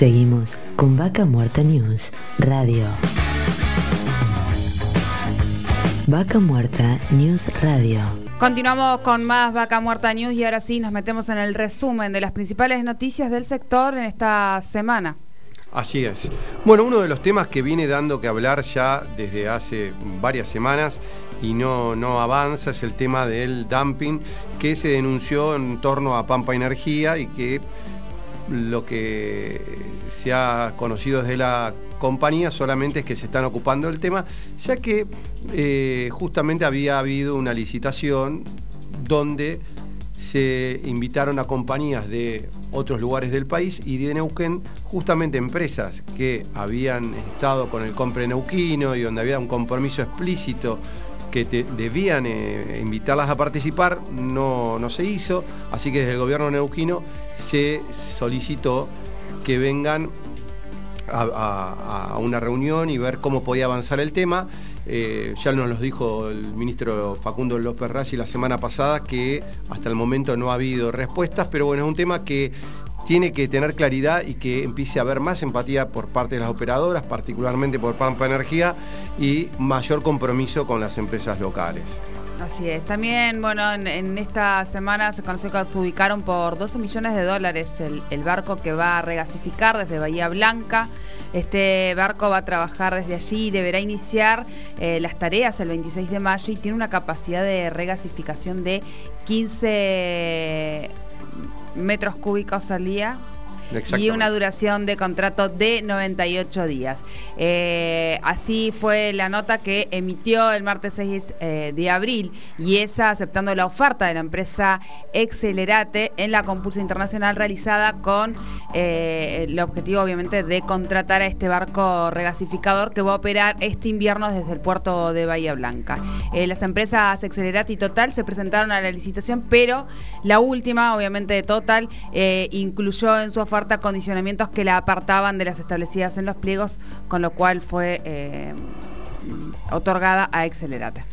Seguimos con Vaca Muerta News Radio. Vaca Muerta News Radio. Continuamos con más Vaca Muerta News y ahora sí nos metemos en el resumen de las principales noticias del sector en esta semana. Así es. Bueno, uno de los temas que viene dando que hablar ya desde hace varias semanas y no, no avanza es el tema del dumping que se denunció en torno a Pampa Energía y que lo que se ha conocido desde la compañía solamente es que se están ocupando del tema, ya que eh, justamente había habido una licitación donde se invitaron a compañías de otros lugares del país y de Neuquén, justamente empresas que habían estado con el compre neuquino y donde había un compromiso explícito que debían eh, invitarlas a participar, no, no se hizo, así que desde el gobierno neuquino se solicitó que vengan a, una reunión y ver cómo podía avanzar el tema. Eh, ya nos lo dijo el ministro Facundo López Rassi la semana pasada que hasta el momento no ha habido respuestas, pero bueno, es un tema que tiene que tener claridad y que empiece a haber más empatía por parte de las operadoras, particularmente por Pampa Energía, y mayor compromiso con las empresas locales. Así es. También, bueno, en, esta semana se conoció que adjudicaron por 12 millones de dólares el, barco que va a regasificar desde Bahía Blanca. Este barco va a trabajar desde allí y deberá iniciar eh, las tareas el 26 de mayo y tiene una capacidad de regasificación de 15 metros cúbicos al día y una duración de contrato de 98 días. Eh, así fue la nota que emitió el martes 6 eh, de abril y esa aceptando la oferta de la empresa Excelerate en la compulsa internacional realizada con eh, el objetivo obviamente de contratar a este barco regasificador que va a operar este invierno desde el puerto de Bahía Blanca. las empresas Excelerate y Total se presentaron a la licitación, pero la última, obviamente de Total, incluyó en su oferta condicionamientos que la apartaban de las establecidas en los pliegos, con lo cual fue eh, otorgada a Excelerate.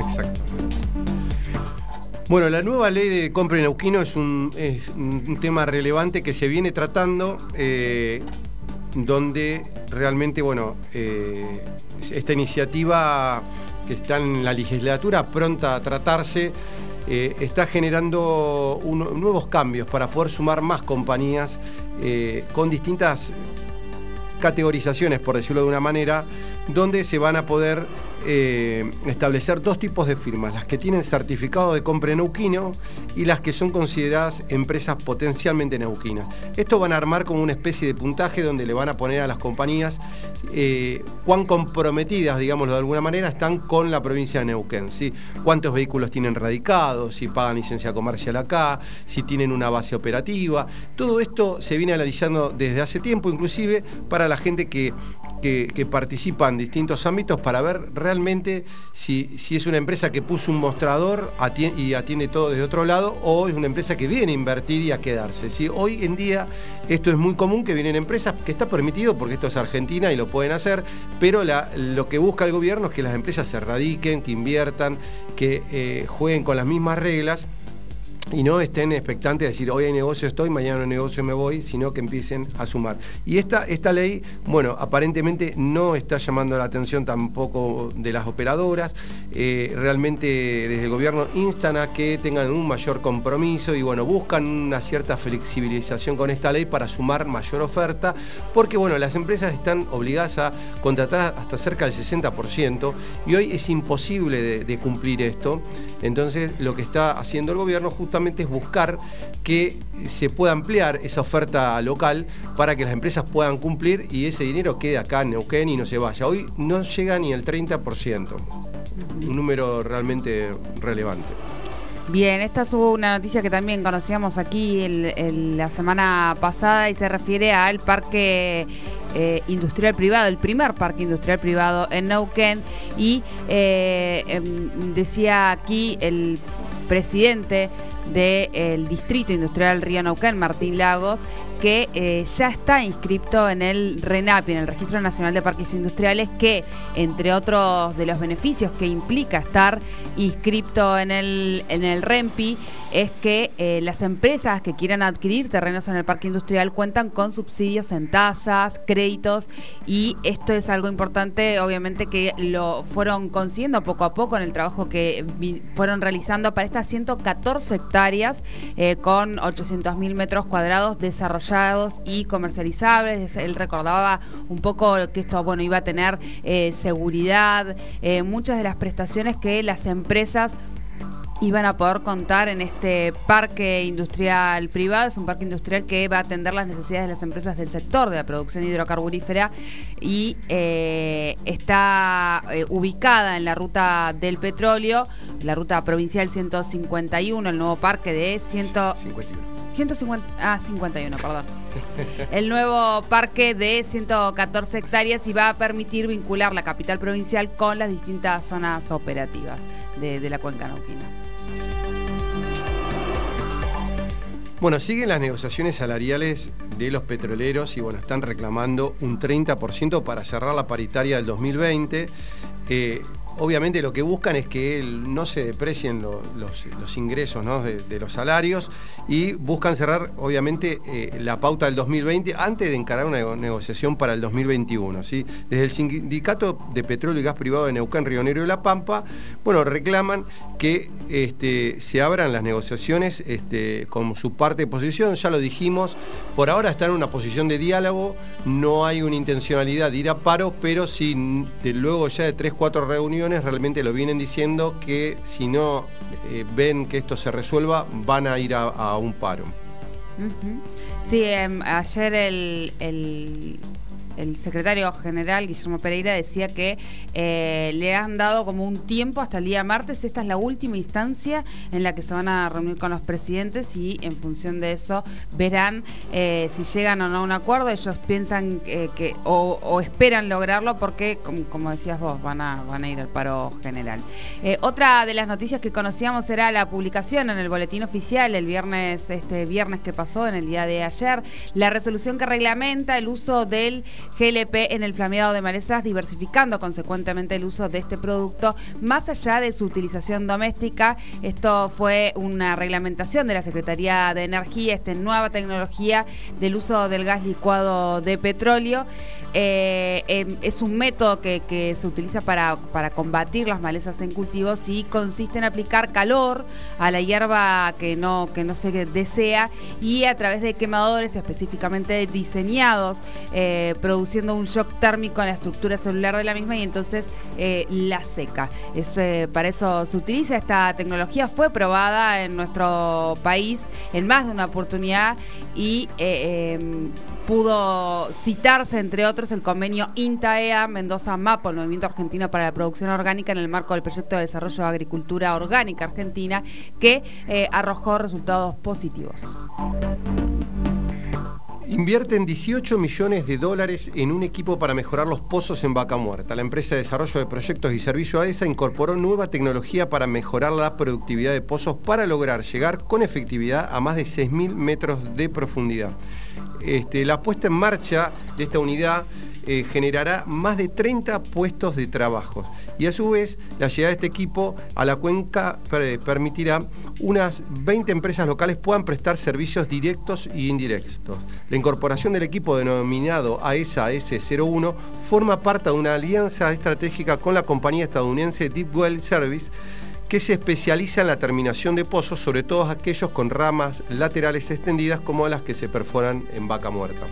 Exacto. Bueno, la nueva ley de compra en Neuquino es un, tema relevante que se viene tratando, eh, donde realmente, bueno, eh, esta iniciativa que está en la legislatura pronta a tratarse, eh, está generando nuevos cambios para poder sumar más compañías eh, con distintas categorizaciones, por decirlo de una manera, donde se van a poder eh, establecer dos tipos de firmas, las que tienen certificado de compra neuquino y las que son consideradas empresas potencialmente neuquinas. Esto van a armar como una especie de puntaje donde le van a poner a las compañías eh, cuán comprometidas, digámoslo de alguna manera, están con la provincia de Neuquén. ¿sí? Cuántos vehículos tienen radicados, si pagan licencia comercial acá, si tienen una base operativa. Todo esto se viene analizando desde hace tiempo, inclusive para la gente que que, participan distintos ámbitos para ver realmente si, es una empresa que puso un mostrador y atiende todo desde otro lado o es una empresa que viene a invertir y a quedarse. Hoy en día esto es muy común que vienen empresas, que está permitido porque esto es Argentina y lo pueden hacer, pero lo que busca el gobierno es que las empresas se radiquen, que inviertan, que eh, jueguen con las mismas reglas y no estén expectantes de decir hoy hay negocio estoy, mañana hay negocio me voy, sino que empiecen a sumar. Y esta, esta ley, bueno, aparentemente no está llamando la atención tampoco de las operadoras, eh, realmente desde el gobierno instan a que tengan un mayor compromiso y bueno, buscan una cierta flexibilización con esta ley para sumar mayor oferta, porque bueno, las empresas están obligadas a contratar hasta cerca del 60% y hoy es imposible de cumplir esto, entonces lo que está haciendo el gobierno justamente es buscar que se pueda ampliar esa oferta local para que las empresas puedan cumplir y ese dinero quede acá en Neuquén y no se vaya. Hoy no llega ni el 30%, un número realmente relevante. Bien, esta es una noticia que también conocíamos aquí la semana pasada y se refiere al parque eh, industrial privado, el primer parque industrial privado en Neuquén. Y eh, em, decía aquí el presidente del Distrito Industrial Río Nauquén, Martín Lagos, que eh, ya está inscrito en el RENAPI, en el Registro Nacional de Parques Industriales, que entre otros de los beneficios que implica estar inscrito en el, en el REMPI es que eh, las empresas que quieran adquirir terrenos en el parque industrial cuentan con subsidios en tasas, créditos y esto es algo importante, obviamente que lo fueron consiguiendo poco a poco en el trabajo que fueron realizando para estas 114 hectáreas eh, con 800 mil metros cuadrados desarrollados y comercializables. Él recordaba un poco que esto bueno, iba a tener eh, seguridad, muchas de las prestaciones que las empresas iban a poder contar en este parque industrial privado. Es un parque industrial que va a atender las necesidades de las empresas del sector de la producción hidrocarburífera y eh, está eh, ubicada en la ruta del petróleo, la ruta provincial 151, el nuevo parque de 151. 150, ah, 51, perdón. El nuevo parque de 114 hectáreas y va a permitir vincular la capital provincial con las distintas zonas operativas de, de la cuenca nauquina. Bueno, siguen las negociaciones salariales de los petroleros y bueno, están reclamando un 30% para cerrar la paritaria del 2020 obviamente lo que buscan es que no se deprecien los, ingresos de, los salarios y buscan cerrar, obviamente, eh, la pauta del 2020 antes de encarar una negociación para el 2021. ¿sí? Desde el Sindicato de Petróleo y Gas Privado de Neuquén, Río Negro y La Pampa, bueno, reclaman que este, se abran las negociaciones este, con su parte de posición, ya lo dijimos, por ahora están en una posición de diálogo, no hay una intencionalidad de ir a paro, pero sí, luego ya de tres, cuatro reuniones, realmente lo vienen diciendo que si no eh, ven que esto se resuelva, van a ir a, un paro. Sí, em, ayer el secretario general Guillermo Pereira decía que eh, le han dado como un tiempo hasta el día martes. Esta es la última instancia en la que se van a reunir con los presidentes y en función de eso verán eh, si llegan o no a un acuerdo. Ellos piensan eh, que o, esperan lograrlo porque, como, decías vos, van a, van a ir al paro general. otra de las noticias que conocíamos era la publicación en el boletín oficial el viernes, este viernes que pasó, en el día de ayer, la resolución que reglamenta el uso del GLP en el flameado de malezas, diversificando consecuentemente el uso de este producto más allá de su utilización doméstica. Esto fue una reglamentación de la Secretaría de Energía, esta nueva tecnología del uso del gas licuado de petróleo. Eh, em, es un método que, se utiliza para, para, combatir las malezas en cultivos y consiste en aplicar calor a la hierba que no, que no se desea y a través de quemadores específicamente diseñados, eh, produciendo un shock térmico en la estructura celular de la misma y entonces eh, la seca. para eso se utiliza esta tecnología, fue probada en nuestro país en más de una oportunidad y em, pudo citarse, entre otros, el convenio INTAEA Mendoza-MAPO, el Movimiento Argentino para la Producción Orgánica, en el marco del proyecto de desarrollo de agricultura orgánica argentina, que eh, arrojó resultados positivos. Invierten 18 millones de dólares en un equipo para mejorar los pozos en Vaca Muerta. La empresa de desarrollo de proyectos y servicios AESA incorporó nueva tecnología para mejorar la productividad de pozos para lograr llegar con efectividad a más de 6.000 metros de profundidad. Este, la puesta en marcha de esta unidad eh, generará más de 30 puestos de trabajo y a su vez la llegada de este equipo a la cuenca permitirá unas 20 empresas locales puedan prestar servicios directos e indirectos. La incorporación del equipo denominado AESA S01 forma parte de una alianza estratégica con la compañía estadounidense Deep Well Service que se especializa en la terminación de pozos, sobre todo aquellos con ramas laterales extendidas como las que se perforan en vaca muerta.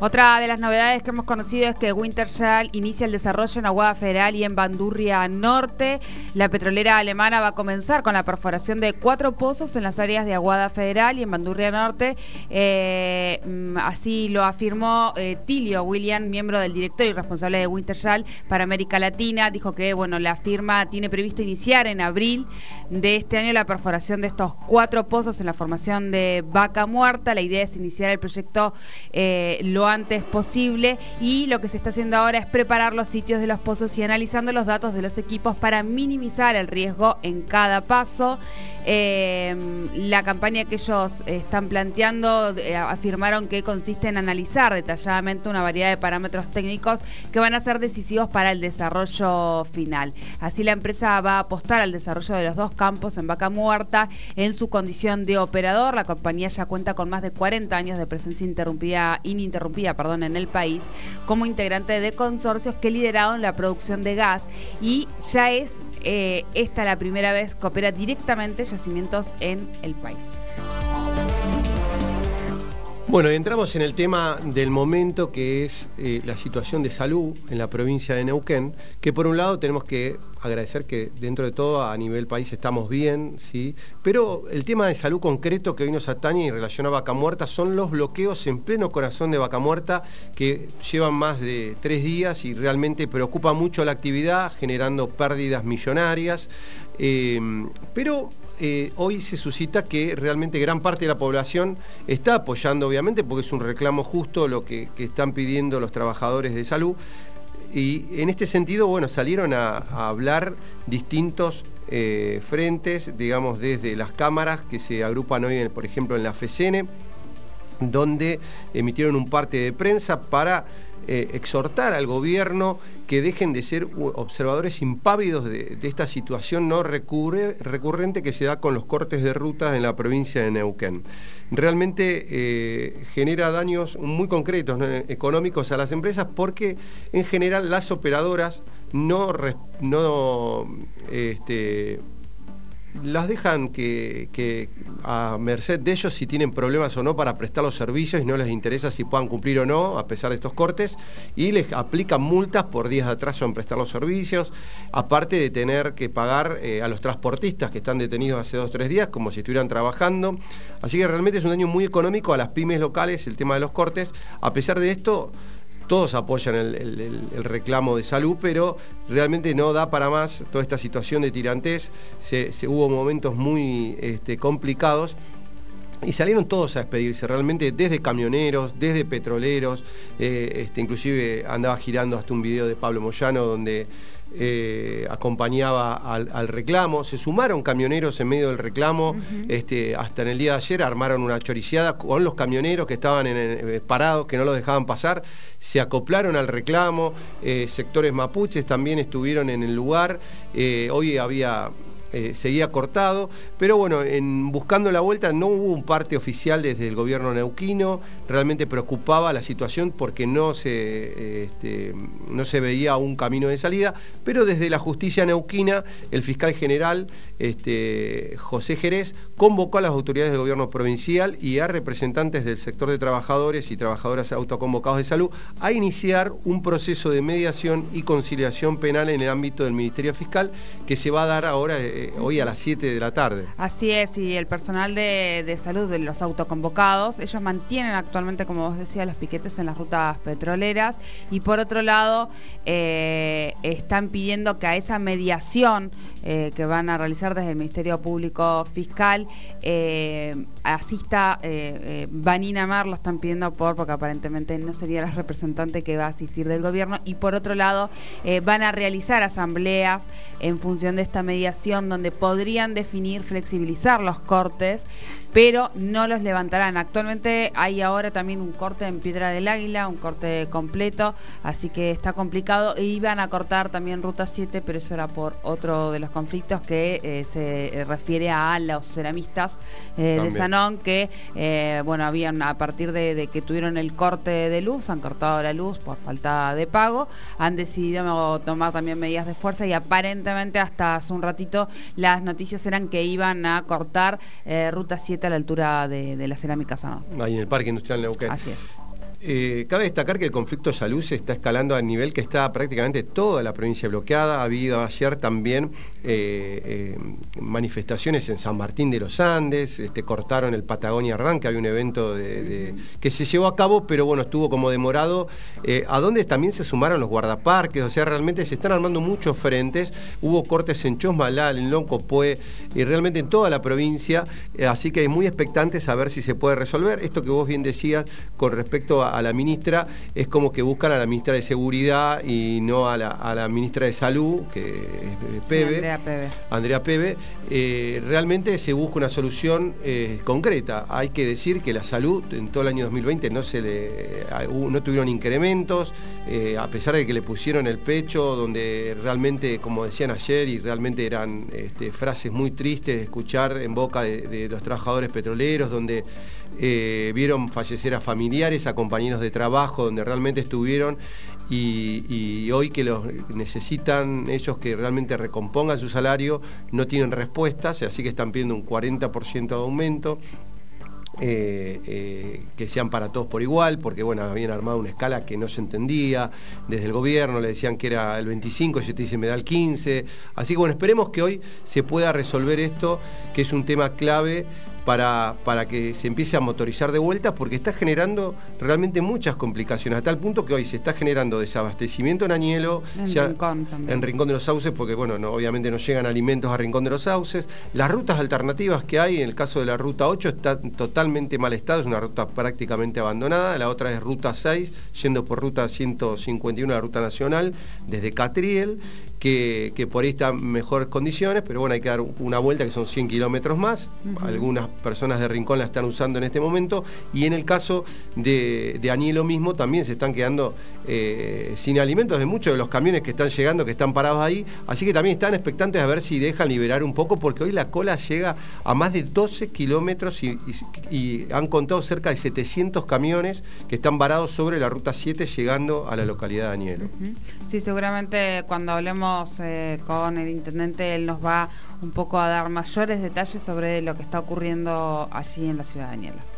Otra de las novedades que hemos conocido es que Wintershall inicia el desarrollo en Aguada Federal y en Bandurria Norte. La petrolera alemana va a comenzar con la perforación de cuatro pozos en las áreas de Aguada Federal y en Bandurria Norte. Eh, mm, así lo afirmó eh, Tilio William, miembro del directorio y responsable de Wintershall para América Latina. Dijo que bueno, la firma tiene previsto iniciar en abril de este año la perforación de estos cuatro pozos en la formación de Vaca Muerta. La idea es iniciar el proyecto eh, lo antes posible y lo que se está haciendo ahora es preparar los sitios de los pozos y analizando los datos de los equipos para minimizar el riesgo en cada paso. Em, la campaña que ellos están planteando eh, que consiste en analizar detalladamente una variedad de parámetros técnicos que van a ser decisivos para el desarrollo final. Así la empresa va a apostar al desarrollo de los dos campos en Vaca Muerta en su condición de operador. La compañía ya cuenta con más de 40 años de presencia interrumpida, ininterrumpida perdón, en el país como integrante de consorcios que lideraron la producción de gas y ya es eh, esta la primera vez que opera directamente yacimientos en el país. Bueno, entramos en el tema del momento que es eh, la situación de salud en la provincia de Neuquén, que por un lado tenemos que agradecer que dentro de todo a nivel país estamos bien, ¿sí? pero el tema de salud concreto que hoy nos atañe y relaciona a Vaca Muerta son los bloqueos en pleno corazón de Vaca Muerta que llevan más de tres días y realmente preocupa mucho la actividad, generando pérdidas millonarias. Eh, pero eh, hoy se suscita que realmente gran parte de la población está apoyando, obviamente, porque es un reclamo justo lo que, están pidiendo los trabajadores de salud. Y en este sentido, bueno, salieron a, hablar distintos eh, frentes, digamos, desde las cámaras que se agrupan hoy, por ejemplo, en la FECN, donde emitieron un parte de prensa para eh, exhortar al gobierno que dejen de ser observadores impávidos de, esta situación no recurrente que se da con los cortes de rutas en la provincia de Neuquén. Realmente eh, genera daños muy concretos, económicos a las empresas porque en general las operadoras no, no este, las dejan que, a merced de ellos si tienen problemas o no para prestar los servicios y no les interesa si puedan cumplir o no a pesar de estos cortes y les aplican multas por días de atraso en prestar los servicios, aparte de tener que pagar eh, a los transportistas que están detenidos hace dos o tres días como si estuvieran trabajando. Así que realmente es un daño muy económico a las pymes locales el tema de los cortes. A pesar de esto, todos apoyan el, reclamo de salud, pero realmente no da para más toda esta situación de tirantes. Se, hubo momentos muy este, complicados. Y salieron todos a despedirse, realmente desde camioneros, desde petroleros, eh, este, inclusive andaba girando hasta un video de Pablo Moyano donde eh, acompañaba al, reclamo. Se sumaron camioneros en medio del reclamo. este, hasta en el día de ayer armaron una choriciada con los camioneros que estaban eh, parados, que no los dejaban pasar. Se acoplaron al reclamo. Eh, sectores mapuches también estuvieron en el lugar. hoy había eh, seguía cortado, pero bueno, en buscando la vuelta no hubo un parte oficial desde el gobierno neuquino, realmente preocupaba la situación porque no se, este, no se veía un camino de salida, pero desde la justicia neuquina, el fiscal general este, José Jerez convocó a las autoridades del gobierno provincial y a representantes del sector de trabajadores y trabajadoras autoconvocados de salud a iniciar un proceso de mediación y conciliación penal en el ámbito del Ministerio Fiscal que se va a dar ahora eh, hoy a las 7 de la tarde. Así es, y el personal de, salud de los autoconvocados, ellos mantienen actualmente, como vos decías, los piquetes en las rutas petroleras y por otro lado eh, están pidiendo que a esa mediación eh, que van a realizar desde el Ministerio Público Fiscal asista Vanina Mar, lo están pidiendo por, porque aparentemente no sería la representante que va a asistir del gobierno y por otro lado van a realizar asambleas en función de esta mediación donde podrían definir, flexibilizar los cortes, pero no los levantarán. Actualmente hay ahora también un corte en Piedra del Águila, un corte completo, así que está complicado. E iban a cortar también Ruta 7, pero eso era por otro de los conflictos que eh, se refiere a los ceramistas eh, de Sanón, que eh, bueno, habían a partir de, que tuvieron el corte de luz, han cortado la luz por falta de pago, han decidido tomar también medidas de fuerza y aparentemente hasta hace un ratito las noticias eran que iban a cortar Ruta 7 a la altura de, la cerámica Sanón. Ahí en el Parque Industrial Neuquén. Así es. Eh, cabe destacar que el conflicto de salud se está escalando a nivel que está prácticamente toda la provincia bloqueada. Ha habido ayer también eh, eh, manifestaciones en San Martín de los Andes, este, cortaron el Patagonia Run, que había un evento que se llevó a cabo, pero bueno, estuvo como demorado, a donde también se sumaron los guardaparques, o sea, realmente se están armando muchos frentes. Hubo cortes en Chosmalal, en Loncopué, y realmente en toda la provincia, así que es muy expectante saber si se puede resolver. Esto que vos bien decías con respecto a a, la ministra, es como que buscan a la ministra de Seguridad y no a la, ministra de Salud, que es Pebe, Andrea Pebe. Andrea Pebe. Eh, realmente se busca una solución eh, concreta. Hay que decir que la salud en todo el año 2020 no, se le, no tuvieron incrementos, a pesar de que le pusieron el pecho, donde realmente, como decían ayer, y realmente eran este, frases muy tristes de escuchar en boca de los trabajadores petroleros, donde eh, vieron fallecer a familiares, a de trabajo, donde realmente estuvieron y, hoy que los necesitan ellos que realmente recompongan su salario, no tienen respuestas, así que están pidiendo un 40% de aumento. Eh, eh, que sean para todos por igual, porque bueno, habían armado una escala que no se entendía, desde el gobierno le decían que era el 25, yo te dice me da el 15, así que bueno, esperemos que hoy se pueda resolver esto, que es un tema clave para, para, que se empiece a motorizar de vuelta porque está generando realmente muchas complicaciones, a tal punto que hoy se está generando desabastecimiento en Añelo, en, Rincón, también. en Rincón de los Sauces, porque bueno, obviamente no llegan alimentos a Rincón de los Sauces. Las rutas alternativas que hay, en el caso de la ruta 8, está totalmente mal estado, es una ruta prácticamente abandonada, la otra es ruta 6, yendo por ruta 151, la ruta nacional, desde Catriel, que, por ahí está en mejores condiciones, pero bueno, hay que dar una vuelta que son 100 kilómetros más. Algunas personas de Rincón la están usando en este momento. Y en el caso de, de Anielo mismo, también se están quedando eh, sin alimentos de muchos de los camiones que están llegando, que están parados ahí. Así que también están expectantes a ver si dejan liberar un poco, porque hoy la cola llega a más de 12 kilómetros y, han contado cerca de 700 camiones que están varados sobre la ruta 7 llegando a la localidad de Anielo. Sí, seguramente cuando hablemos eh, con el intendente, él nos va un poco a dar mayores detalles sobre lo que está ocurriendo allí en la ciudad de Daniela.